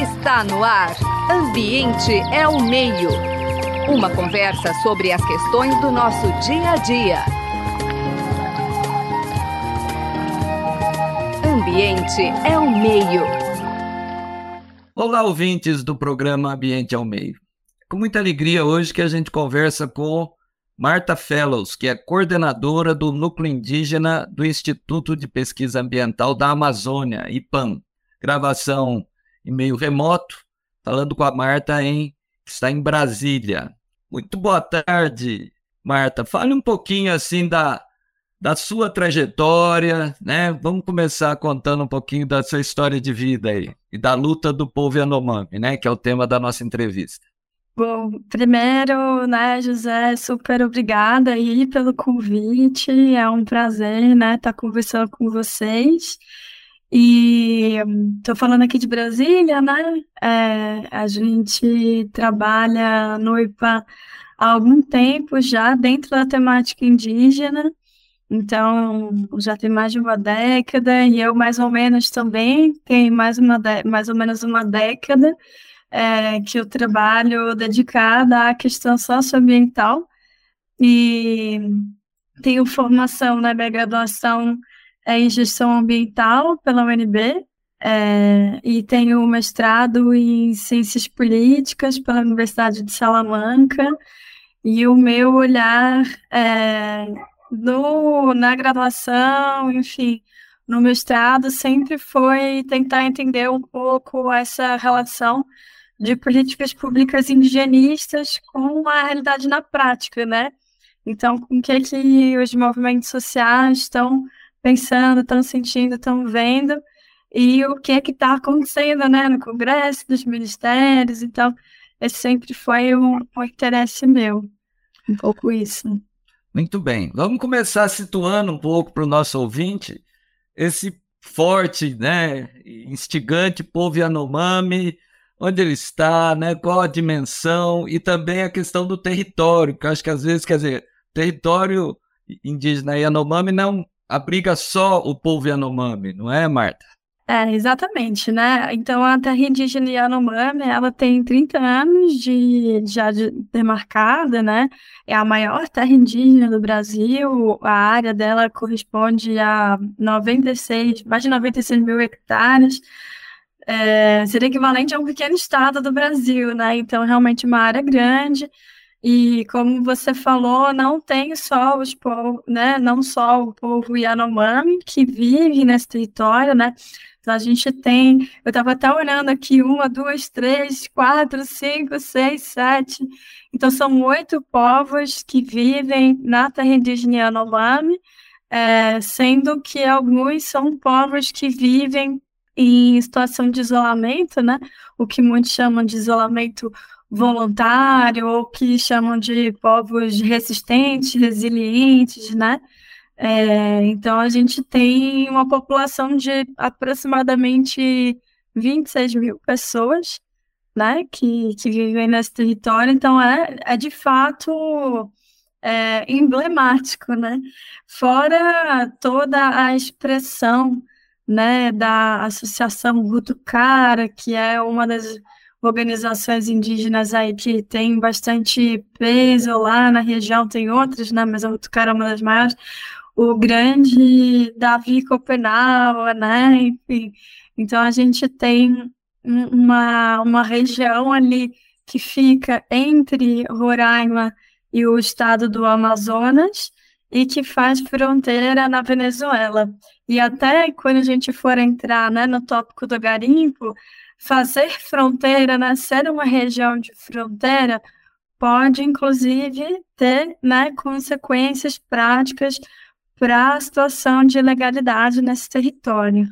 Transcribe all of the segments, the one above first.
Está no ar. Ambiente é o meio. Uma conversa sobre as questões do nosso dia a dia. Ambiente é o meio. Olá, ouvintes do programa Ambiente ao Meio. Com muita alegria hoje que a gente conversa com Marta Fellows, que é coordenadora do Núcleo Indígena do Instituto de Pesquisa Ambiental da Amazônia, IPAM. Gravação em meio remoto, falando com a Marta em que está em Brasília. Muito boa tarde, Marta. Fale um pouquinho assim da, da sua trajetória, né? Vamos começar contando um pouquinho da sua história de vida aí e da luta do povo Yanomami, né? Que é o tema da nossa entrevista. Bom, primeiro, né, José, super obrigada aí pelo convite. É um prazer, né, estar tá conversando com vocês. E estou falando aqui de Brasília, né? É, a gente trabalha no IPA há algum tempo já dentro da temática indígena. Então, já tem mais de uma década, e eu mais ou menos também tenho mais, uma mais ou menos uma década é, que eu trabalho dedicada à questão socioambiental e tenho formação na minha graduação é, em gestão ambiental pela UNB é, e tenho mestrado em ciências políticas pela Universidade de Salamanca e o meu olhar é, no, na graduação, enfim, no mestrado sempre foi tentar entender um pouco essa relação de políticas públicas indigenistas com a realidade na prática, né? Então, com o que, que os movimentos sociais estão pensando, estão sentindo, estão vendo, e o que é que está acontecendo, né, no Congresso, nos ministérios, então, esse sempre foi um, um interesse meu, um pouco isso. Muito bem, vamos começar situando um pouco para o nosso ouvinte esse forte, né, instigante povo Yanomami, onde ele está, né, qual a dimensão e também a questão do território, que eu acho que às vezes, quer dizer, território indígena Yanomami não abriga só o povo Yanomami, não é, Marta? É, exatamente, né? Então a terra indígena Yanomami, ela tem 30 anos de já de demarcada, né? É a maior terra indígena do Brasil, a área dela corresponde a 96, mais de 96 mil hectares é, seria equivalente a um pequeno estado do Brasil, né? Então, realmente uma área grande. E como você falou, não tem só os povos, né? Não só o povo Yanomami que vive nesse território, né? Então a gente tem, eu estava até olhando aqui, uma, duas, três, quatro, cinco, seis, sete. Então são oito povos que vivem na terra indígena Yanomami, é, sendo que alguns são povos que vivem em situação de isolamento, né? O que muitos chamam de isolamento voluntário, ou que chamam de povos resistentes, resilientes, né? É, então, a gente tem uma população de aproximadamente 26 mil pessoas, né, que, que vivem nesse território. Então, é, é de fato é, emblemático, né? Fora toda a expressão né, da Associação Rutucara, que é uma das organizações indígenas aí que tem bastante peso lá na região, tem outras, né, mas a Rutucara é uma das maiores, o grande Davi Copenau, né, enfim. Então a gente tem uma, uma região ali que fica entre Roraima e o estado do Amazonas, e que faz fronteira na Venezuela. E até quando a gente for entrar né, no tópico do garimpo, fazer fronteira, ser uma região de fronteira, pode inclusive ter né, consequências práticas para a situação de ilegalidade nesse território.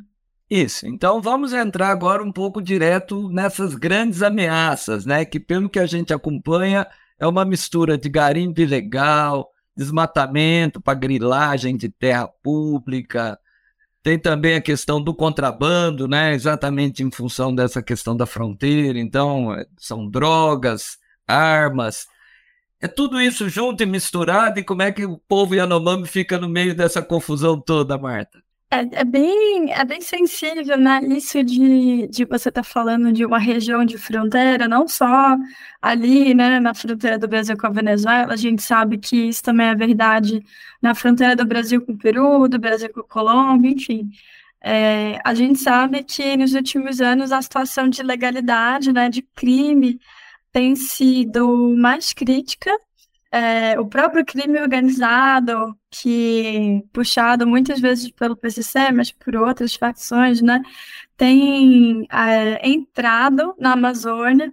Isso. Então vamos entrar agora um pouco direto nessas grandes ameaças, né? Que pelo que a gente acompanha é uma mistura de garimpo ilegal, desmatamento para grilagem de terra pública. Tem também a questão do contrabando, né? Exatamente em função dessa questão da fronteira. Então, é, são drogas, armas. É tudo isso junto e misturado, e como é que o povo Yanomami fica no meio dessa confusão toda, Marta? É, é, bem, é bem sensível, né? Isso de, de você estar tá falando de uma região de fronteira, não só ali, né, na fronteira do Brasil com a Venezuela, a gente sabe que isso também é verdade na fronteira do Brasil com o Peru, do Brasil com a Colômbia, enfim. É, a gente sabe que nos últimos anos a situação de legalidade, né, de crime, tem sido mais crítica é, o próprio crime organizado, que puxado muitas vezes pelo PCC, mas por outras facções, né, tem é, entrado na Amazônia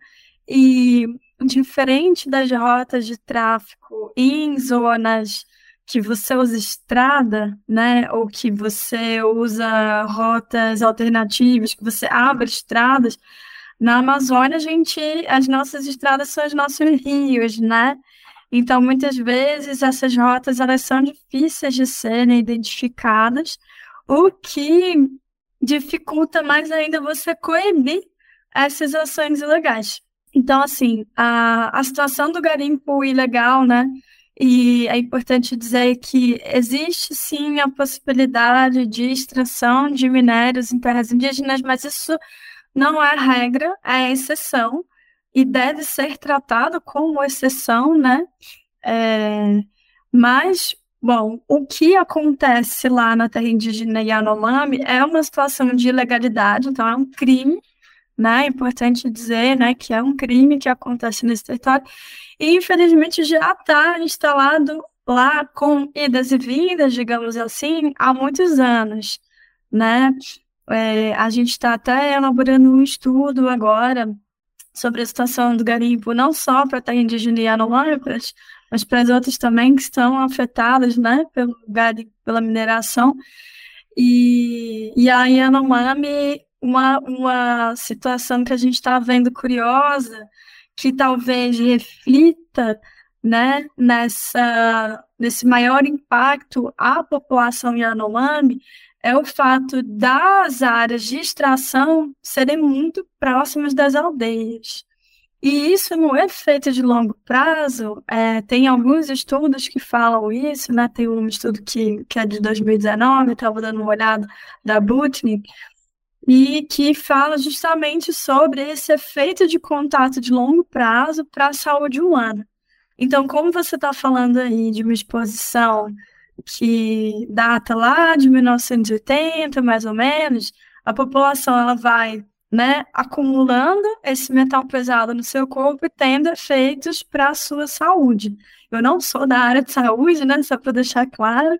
e diferente das rotas de tráfico em zonas que você usa estrada, né, ou que você usa rotas alternativas, que você abre estradas, na Amazônia a gente, as nossas estradas são os nossos rios, né? Então, muitas vezes, essas rotas elas são difíceis de serem identificadas, o que dificulta mais ainda você coibir essas ações ilegais. Então, assim, a, a situação do garimpo ilegal, né? E é importante dizer que existe sim a possibilidade de extração de minérios em terras indígenas, mas isso não é regra, é exceção e deve ser tratado como exceção, né? É, mas, bom, o que acontece lá na terra indígena Yanomami é uma situação de ilegalidade, então é um crime, né? É importante dizer, né, que é um crime que acontece nesse território e infelizmente já está instalado lá com idas e vindas, digamos assim, há muitos anos, né? É, a gente está até elaborando um estudo agora sobre a situação do garimpo, não só para a terra indígena Yanomami, mas para as outras também que estão afetadas, né, pelo garimpo, pela mineração. E, e a Yanomami, uma, uma situação que a gente está vendo curiosa, que talvez reflita né, nessa, nesse maior impacto à população Yanomami, é o fato das áreas de extração serem muito próximas das aldeias. E isso no efeito de longo prazo, é, tem alguns estudos que falam isso, né? Tem um estudo que, que é de 2019, estava dando uma olhada da Butnik, e que fala justamente sobre esse efeito de contato de longo prazo para a saúde humana. Então, como você está falando aí de uma exposição que data lá de 1980, mais ou menos, a população ela vai né, acumulando esse metal pesado no seu corpo e tendo efeitos para a sua saúde. Eu não sou da área de saúde, né, só para deixar claro,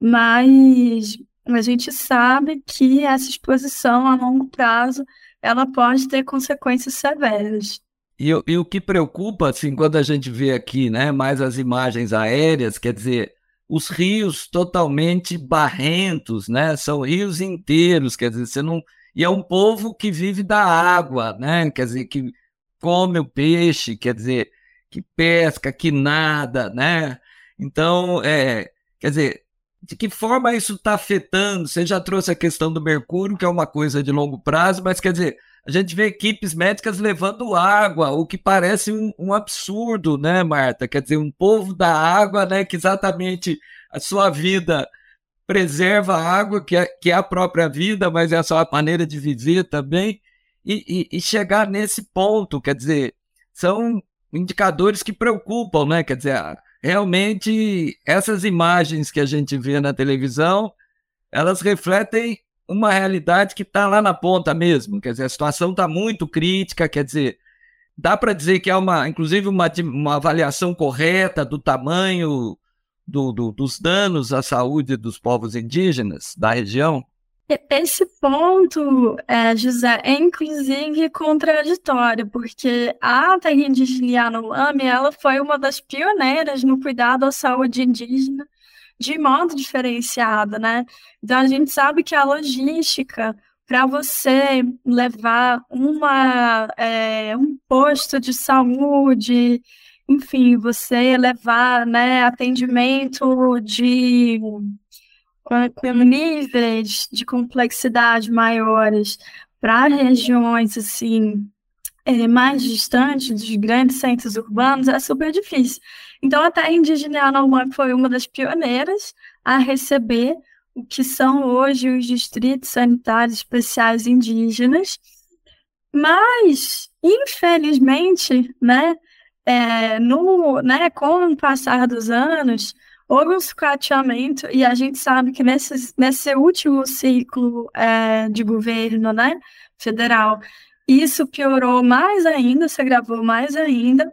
mas a gente sabe que essa exposição a longo prazo ela pode ter consequências severas. E, e, o que preocupa, assim, quando a gente vê aqui, né, mais as imagens aéreas, quer dizer, os rios totalmente barrentos, né? São rios inteiros, quer dizer, você não. E é um povo que vive da água, né? Quer dizer, que come o peixe, quer dizer, que pesca, que nada, né? Então, é, quer dizer, de que forma isso está afetando? Você já trouxe a questão do mercúrio, que é uma coisa de longo prazo, mas quer dizer, a gente vê equipes médicas levando água, o que parece um, um, absurdo, né, Marta? Quer dizer, um povo da água, né, que exatamente a sua vida preserva a água, que é, que é a própria vida, mas é a sua maneira de viver também, e, e, e chegar nesse ponto, quer dizer, são indicadores que preocupam, né? Quer dizer, realmente essas imagens que a gente vê na televisão, elas refletem uma realidade que está lá na ponta mesmo. Quer dizer, a situação está muito crítica, quer dizer, dá para dizer que é uma, inclusive, uma, uma avaliação correta do tamanho do, do, dos danos à saúde dos povos indígenas da região? Esse ponto, é, José, é inclusive contraditório, porque a terra indígena Yanomami, ela foi uma das pioneiras no cuidado à saúde indígena de modo diferenciado, né? Então a gente sabe que a logística para você levar uma, é, um posto de saúde, enfim, você levar né, atendimento de com níveis de complexidade maiores para regiões assim é, mais distantes dos grandes centros urbanos é super difícil. Então, a terra indígena Yanomami foi uma das pioneiras a receber o que são hoje os distritos sanitários especiais indígenas, mas, infelizmente, né, é, no, né, com o passar dos anos, houve um sucateamento, e a gente sabe que nesse, nesse último ciclo é, de governo né, federal, isso piorou mais ainda, se agravou mais ainda.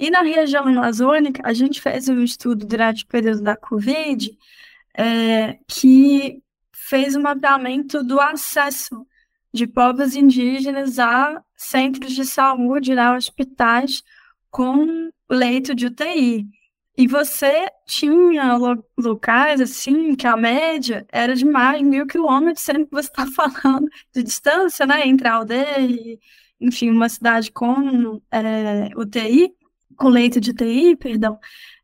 E na região amazônica, a gente fez um estudo durante o período da Covid, é, que fez um mapeamento do acesso de povos indígenas a centros de saúde, né, hospitais com leito de UTI. E você tinha locais assim que a média era de mais de mil quilômetros, sendo que você está falando de distância, né, entre a aldeia e, enfim, uma cidade com é, UTI, com leito de UTI, perdão.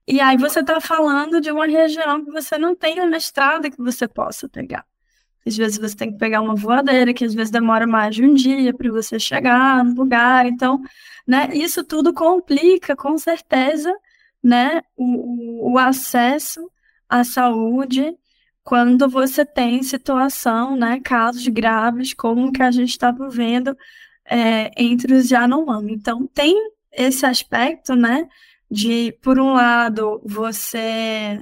E aí você está falando de uma região que você não tem uma estrada que você possa pegar. Às vezes você tem que pegar uma voadeira, que às vezes demora mais de um dia para você chegar no lugar. Então, né, isso tudo complica, com certeza, né, o, o acesso à saúde quando você tem situação, né, casos graves, como que a gente está vivendo é, entre os Yanomami. Então, tem esse aspecto, né, de, por um lado, você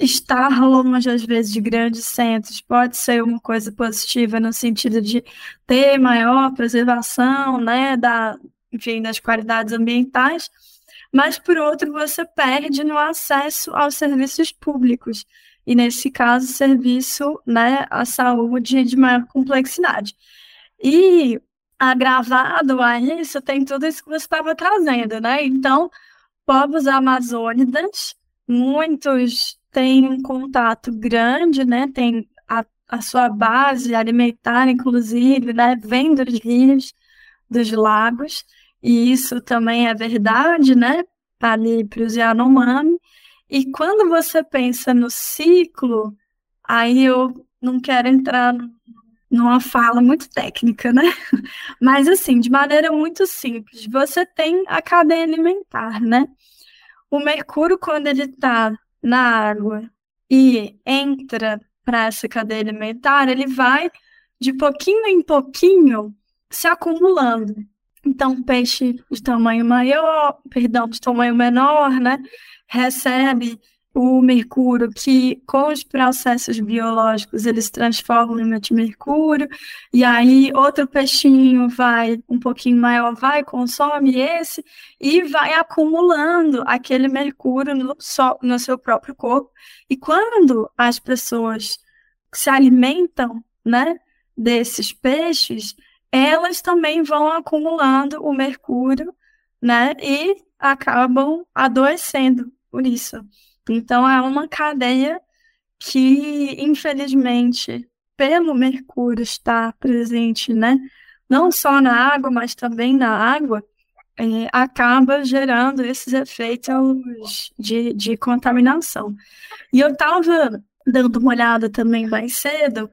estar longe, às vezes, de grandes centros pode ser uma coisa positiva no sentido de ter maior preservação, né, da, enfim, das qualidades ambientais, mas, por outro, você perde no acesso aos serviços públicos, e, nesse caso, serviço né, à saúde de maior complexidade. E, agravado a isso, tem tudo isso que você estava trazendo, né? Então, povos amazônidas, muitos têm um contato grande, né? Tem a, a sua base alimentar, inclusive, né? Vem dos rios, dos lagos, e isso também é verdade, né? Ali para os Yanomami. E quando você pensa no ciclo, aí eu não quero entrar numa fala muito técnica, né? Mas assim, de maneira muito simples, você tem a cadeia alimentar, né? O mercúrio, quando ele está na água e entra para essa cadeia alimentar, ele vai de pouquinho em pouquinho se acumulando. Então, peixe de tamanho maior, perdão, de tamanho menor, né, recebe o mercúrio, que com os processos biológicos eles transformam em mercúrio, e aí outro peixinho vai um pouquinho maior, vai, consome esse, e vai acumulando aquele mercúrio no, no seu próprio corpo. E quando as pessoas se alimentam, né, desses peixes, elas também vão acumulando o mercúrio, né, e acabam adoecendo por isso. Então, é uma cadeia que, infelizmente, pelo mercúrio estar presente, né, não só na água, mas também na água, é, acaba gerando esses efeitos de, de contaminação. E eu estava dando uma olhada também mais cedo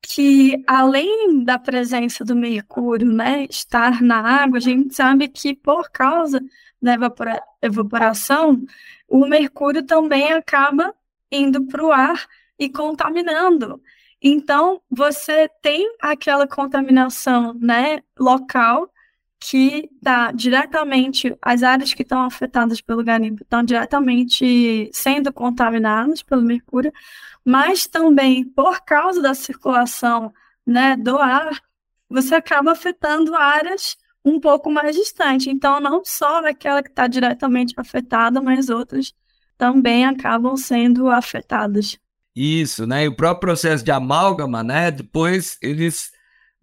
que além da presença do mercúrio, né, estar na água, a gente sabe que por causa da evapora evaporação, o mercúrio também acaba indo para o ar e contaminando. Então, você tem aquela contaminação né, local que está diretamente, as áreas que estão afetadas pelo garimpo estão diretamente sendo contaminadas pelo mercúrio, mas também por causa da circulação né, do ar, você acaba afetando áreas um pouco mais distantes. Então, não só aquela que está diretamente afetada, mas outras também acabam sendo afetadas. Isso, né? E o próprio processo de amálgama, né? Depois eles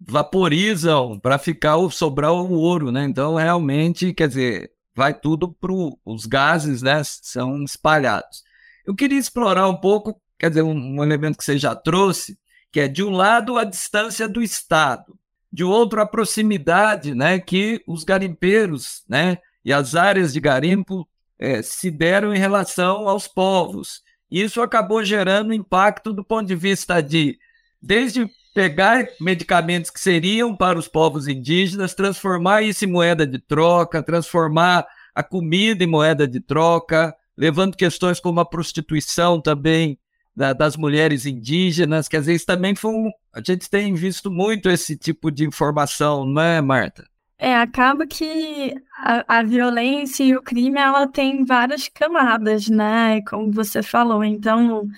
vaporizam para ficar o sobrar o ouro, né? Então realmente, quer dizer, vai tudo para os gases, né? São espalhados. Eu queria explorar um pouco, quer dizer, um, um elemento que você já trouxe, que é de um lado a distância do Estado, de outro a proximidade, né? Que os garimpeiros, né? E as áreas de garimpo é, se deram em relação aos povos. Isso acabou gerando impacto do ponto de vista de, desde pegar medicamentos que seriam para os povos indígenas, transformar isso em moeda de troca, transformar a comida em moeda de troca, levando questões como a prostituição também da, das mulheres indígenas, que às vezes também foi a gente tem visto muito esse tipo de informação, não é, Marta? É, acaba que a, a, violência e o crime, ela tem várias camadas, né? Como você falou, então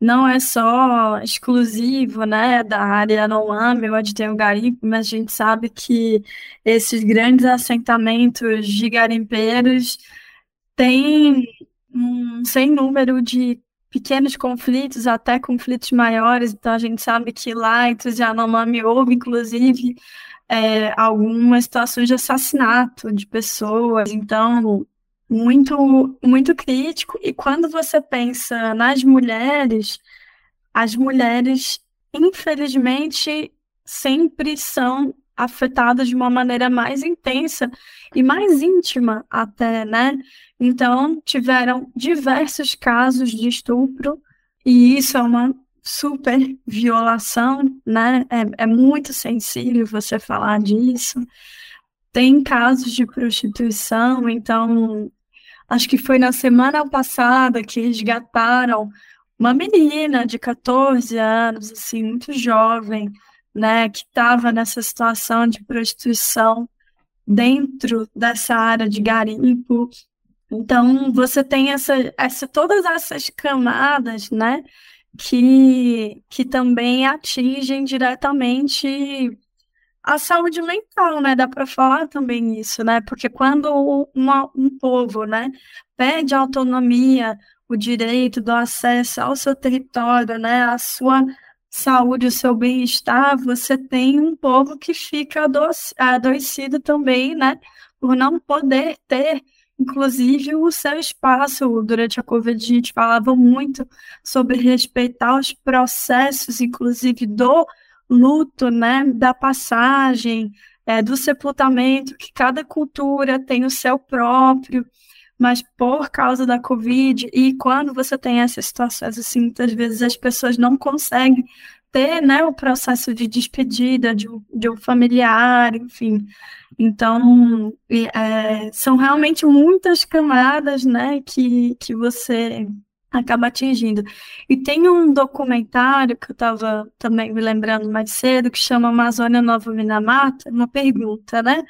não é só exclusivo, né, da área Yanomami, onde tem o garimpo, mas a gente sabe que esses grandes assentamentos de garimpeiros têm um sem número de pequenos conflitos, até conflitos maiores, então a gente sabe que lá entre os Yanomami houve, inclusive, é, algumas situações de assassinato de pessoas, então muito muito crítico. E quando você pensa nas mulheres, as mulheres, infelizmente, sempre são afetadas de uma maneira mais intensa e mais íntima até, né? Então, tiveram diversos casos de estupro e isso é uma super violação, né? É, é muito sensível você falar disso. Tem casos de prostituição, então acho que foi na semana passada que resgataram uma menina de 14 anos, assim, muito jovem, né, que estava nessa situação de prostituição dentro dessa área de garimpo. Então, você tem essa, essa, todas essas camadas, né, que, que também atingem diretamente a saúde mental, né? Dá para falar também isso, né? Porque quando uma, um povo, né, pede autonomia, o direito do acesso ao seu território, né, a sua saúde, o seu bem-estar, você tem um povo que fica adoecido também, né, por não poder ter inclusive o seu espaço. Durante a Covid, a gente falava muito sobre respeitar os processos, inclusive do luto, né, da passagem, é, do sepultamento, que cada cultura tem o seu próprio, mas por causa da Covid, e quando você tem essas situações assim, muitas vezes as pessoas não conseguem ter né, o processo de despedida de um, de um familiar, enfim. Então, é, são realmente muitas camadas né, que, que você acaba atingindo. E tem um documentário que eu estava também me lembrando mais cedo, que chama Amazônia Nova Minamata, uma pergunta, né?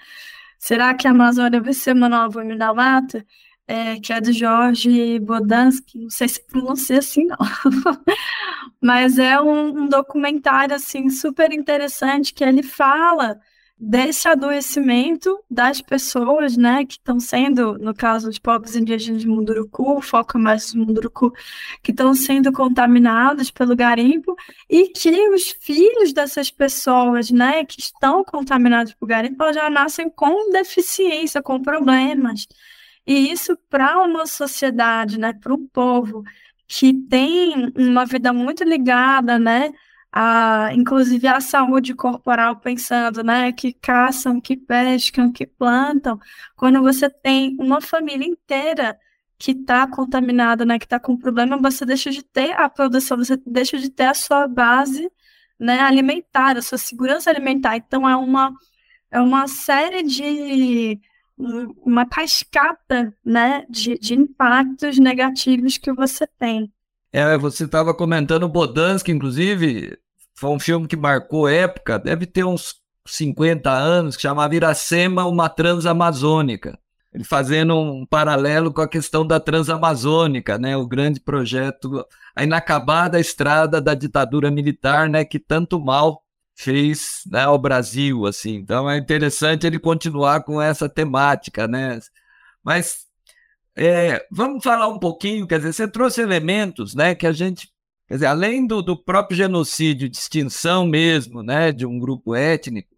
Será que a Amazônia vai ser uma nova Minamata? É, que é do Jorge Bodansky, não sei se pronuncia assim, não. Mas é um, um documentário, assim, super interessante, que ele fala desse adoecimento das pessoas, né, que estão sendo, no caso dos povos indígenas de Munduruku, foca mais no Munduruku, que estão sendo contaminados pelo garimpo e que os filhos dessas pessoas, né, que estão contaminados pelo garimpo, já nascem com deficiência, com problemas. E isso para uma sociedade, né, para um povo que tem uma vida muito ligada, né, a, inclusive a saúde corporal, pensando, né, que caçam, que pescam, que plantam, quando você tem uma família inteira que está contaminada, né, que está com problema, você deixa de ter a produção, você deixa de ter a sua base, né, alimentar, a sua segurança alimentar. Então é uma é uma série de uma cascata, né, de, de impactos negativos que você tem. É, você estava comentando Bodansky, inclusive, foi um filme que marcou época, deve ter uns 50 anos, que chamava Iracema, uma transamazônica. Ele fazendo um paralelo com a questão da transamazônica, né? O grande projeto, a inacabada estrada da ditadura militar, né? Que tanto mal fez né, ao Brasil, assim. Então é interessante ele continuar com essa temática, né? Mas é, vamos falar um pouquinho, quer dizer, você trouxe elementos, né? Que a gente Quer dizer, além do, do próprio genocídio extinção mesmo, né, de um grupo étnico,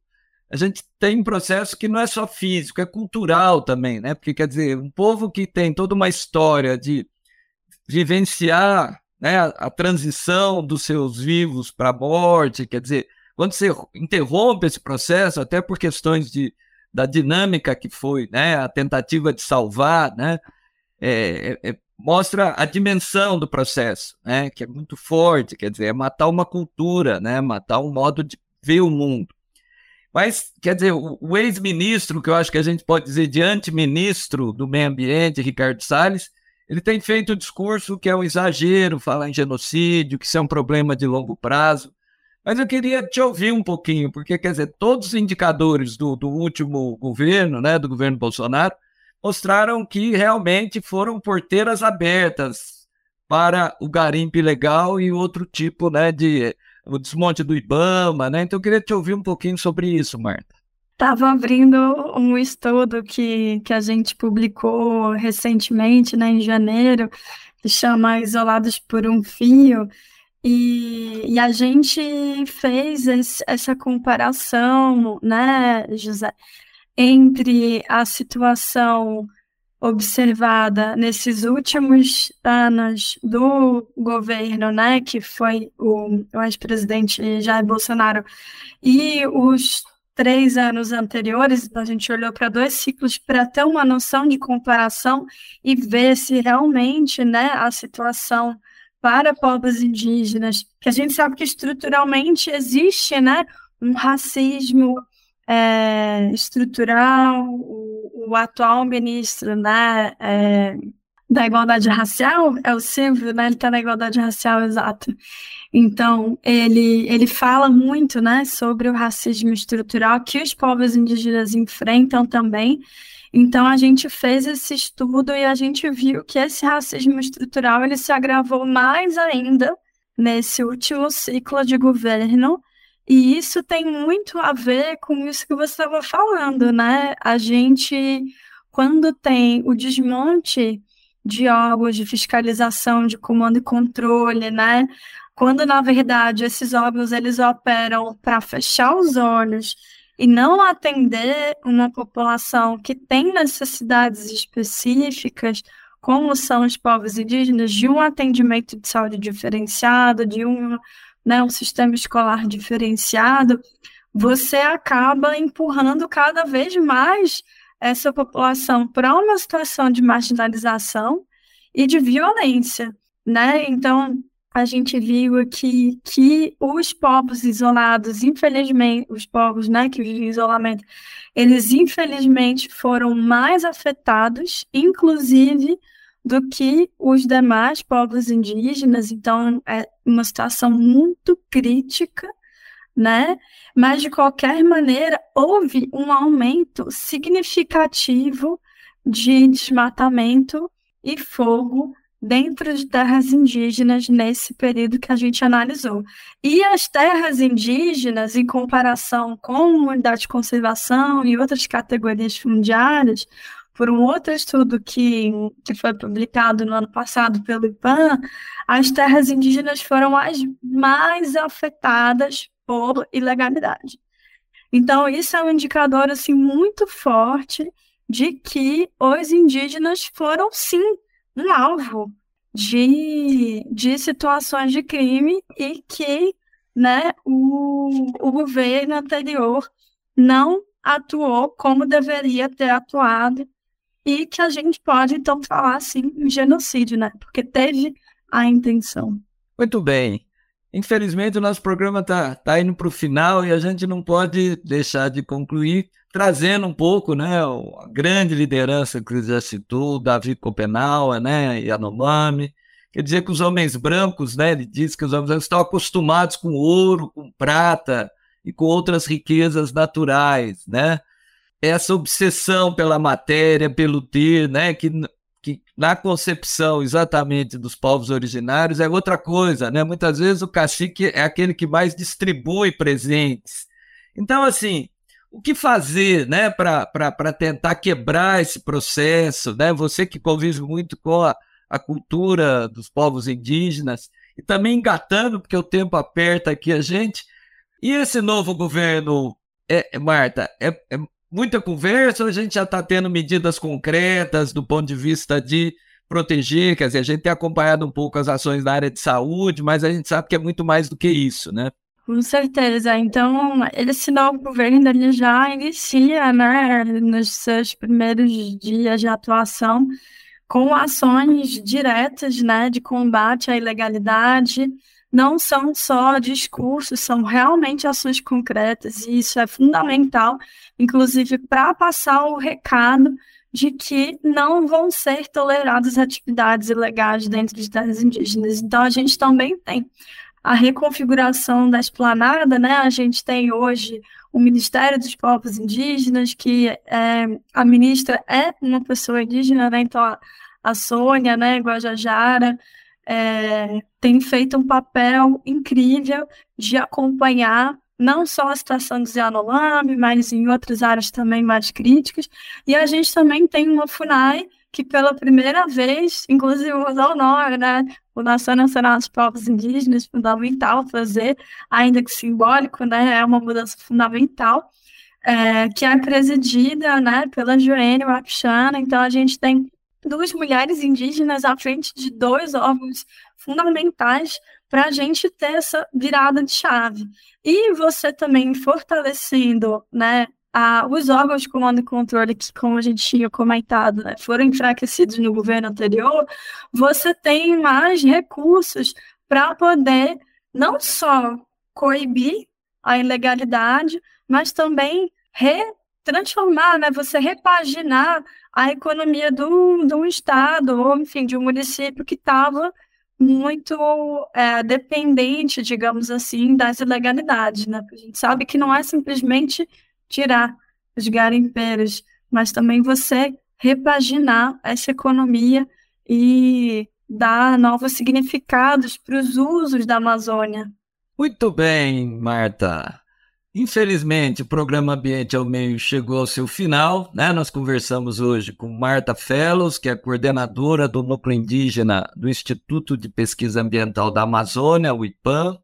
a gente tem um processo que não é só físico, é cultural também, né? Porque, quer dizer, um povo que tem toda uma história de vivenciar né, a, a transição dos seus vivos para a morte, quer dizer, quando você interrompe esse processo, até por questões de, da dinâmica que foi, né, a tentativa de salvar, né, é, é, é mostra a dimensão do processo, né, que é muito forte, quer dizer, é matar uma cultura, né, matar um modo de ver o mundo. Mas, quer dizer, o, o ex-ministro, que eu acho que a gente pode dizer de anti-ministro do meio ambiente, Ricardo Salles, ele tem feito um discurso que é um exagero, falar em genocídio, que isso é um problema de longo prazo. Mas eu queria te ouvir um pouquinho, porque, quer dizer, todos os indicadores do, do último governo, né, do governo Bolsonaro, mostraram que realmente foram porteiras abertas para o garimpo ilegal e outro tipo né, de o desmonte do Ibama, né? Então eu queria te ouvir um pouquinho sobre isso, Marta. Estava abrindo um estudo que, que a gente publicou recentemente, né, em janeiro, que chama Isolados por um Fio, e, e a gente fez esse, essa comparação, né, José, entre a situação observada nesses últimos anos do governo, né, que foi o, o ex-presidente Jair Bolsonaro, e os três anos anteriores, a gente olhou para dois ciclos para ter uma noção de comparação e ver se realmente, né, a situação para povos indígenas, que a gente sabe que estruturalmente existe, né, um racismo é, estrutural, o, o, atual ministro né, é, da igualdade racial é o Silvio, né, ele está na igualdade racial, exato. Então, ele, ele fala muito né, sobre o racismo estrutural que os povos indígenas enfrentam também. Então, a gente fez esse estudo e a gente viu que esse racismo estrutural ele se agravou mais ainda nesse último ciclo de governo, e isso tem muito a ver com isso que você estava falando, né? A gente, quando tem o desmonte de órgãos de fiscalização, de comando e controle, né? Quando, na verdade, esses órgãos eles operam para fechar os olhos e não atender uma população que tem necessidades específicas, como são os povos indígenas, de um atendimento de saúde diferenciado, de um né, um sistema escolar diferenciado, você acaba empurrando cada vez mais essa população para uma situação de marginalização e de violência, né? Então, a gente viu aqui que os povos isolados, infelizmente, os povos né, que em isolamento, eles infelizmente foram mais afetados, inclusive do que os demais povos indígenas, então é uma situação muito crítica, né? Mas de qualquer maneira, houve um aumento significativo de desmatamento e fogo dentro de terras indígenas nesse período que a gente analisou. E as terras indígenas, em comparação com unidade de conservação e outras categorias fundiárias, por um outro estudo que, que foi publicado no ano passado pelo IPAN, as terras indígenas foram as mais afetadas por ilegalidade. Então, isso é um indicador assim, muito forte de que os indígenas foram, sim, um alvo de, de situações de crime e que né, o, o governo anterior não atuou como deveria ter atuado e que a gente pode, então, falar, assim, em genocídio, né? Porque teve a intenção. Muito bem. Infelizmente, o nosso programa está tá indo para o final e a gente não pode deixar de concluir trazendo um pouco, né, a grande liderança que já citou, Davi Copenau, né, Yanomami. Quer dizer que os homens brancos, né, ele diz que os homens brancos estão acostumados com ouro, com prata e com outras riquezas naturais, né? essa obsessão pela matéria, pelo ter, né, que, que na concepção exatamente dos povos originários é outra coisa, né? Muitas vezes o cacique é aquele que mais distribui presentes. Então, assim, o que fazer, né, para tentar quebrar esse processo, né? Você que convive muito com a, a cultura dos povos indígenas e também engatando, porque o tempo aperta aqui a gente. E esse novo governo, é, Marta, é, é muita conversa ou a gente já está tendo medidas concretas do ponto de vista de proteger? Quer dizer, a gente tem acompanhado um pouco as ações na área de saúde, mas a gente sabe que é muito mais do que isso, né? Com certeza. Então, esse novo governo ele já inicia, né, nos seus primeiros dias de atuação, com ações diretas, né, de combate à ilegalidade, não são só discursos, são realmente ações concretas, e isso é fundamental, inclusive para passar o recado de que não vão ser toleradas atividades ilegais dentro de terras indígenas. Então, a gente também tem a reconfiguração da esplanada, né? A gente tem hoje o Ministério dos Povos Indígenas, que é, a ministra é uma pessoa indígena, né? Então, a, a Sônia, né, Guajajara, é, tem feito um papel incrível de acompanhar não só a situação do Yanomami, mas em outras áreas também mais críticas. E a gente também tem uma FUNAI que pela primeira vez, inclusive usou o nome, né? Fundação Nacional dos Povos Indígenas, fundamental fazer, ainda que simbólico, né? É uma mudança fundamental, é, que é presidida, né, pela Joênia Wapichana. Então, a gente tem duas mulheres indígenas à frente de dois órgãos fundamentais para a gente ter essa virada de chave. E você também fortalecendo né, a, os órgãos de comando e controle, que, como a gente tinha comentado, né, foram enfraquecidos no governo anterior, você tem mais recursos para poder não só coibir a ilegalidade, mas também retransformar, né, você repaginar a economia do, do estado, ou enfim, de um município que estava muito é, dependente, digamos assim, das ilegalidades, né? A gente sabe que não é simplesmente tirar os garimpeiros, mas também você repaginar essa economia e dar novos significados para os usos da Amazônia. Muito bem, Marta. Infelizmente, o programa Ambiente ao Meio chegou ao seu final. Né? Nós conversamos hoje com Marta Fellows, que é coordenadora do Núcleo Indígena do Instituto de Pesquisa Ambiental da Amazônia, o IPAM.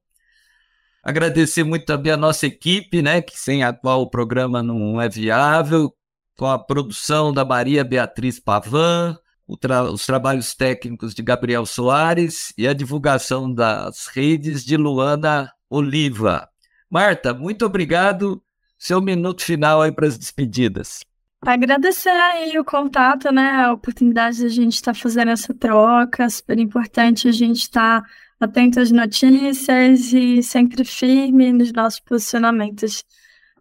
Agradecer muito também a nossa equipe, né, que sem a qual o programa não é viável, com a produção da Maria Beatriz Pavan, tra os trabalhos técnicos de Gabriel Soares e a divulgação das redes de Luana Oliva. Marta, muito obrigado. Seu minuto final aí para as despedidas. Agradecer aí o contato, né? A oportunidade de a gente estar tá fazendo essa troca, super importante a gente estar tá atento às notícias e sempre firme nos nossos posicionamentos.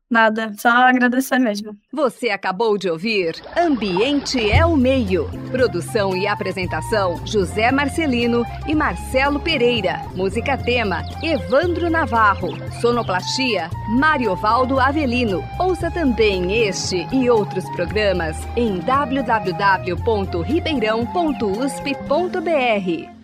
Nada, só agradecer mesmo. Você acabou de ouvir Ambiente é o Meio. Produção e apresentação: José Marcelino e Marcelo Pereira. Música tema: Evandro Navarro. Sonoplastia: Mariovaldo Avelino. Ouça também este e outros programas em www.ribeirão.usp.br.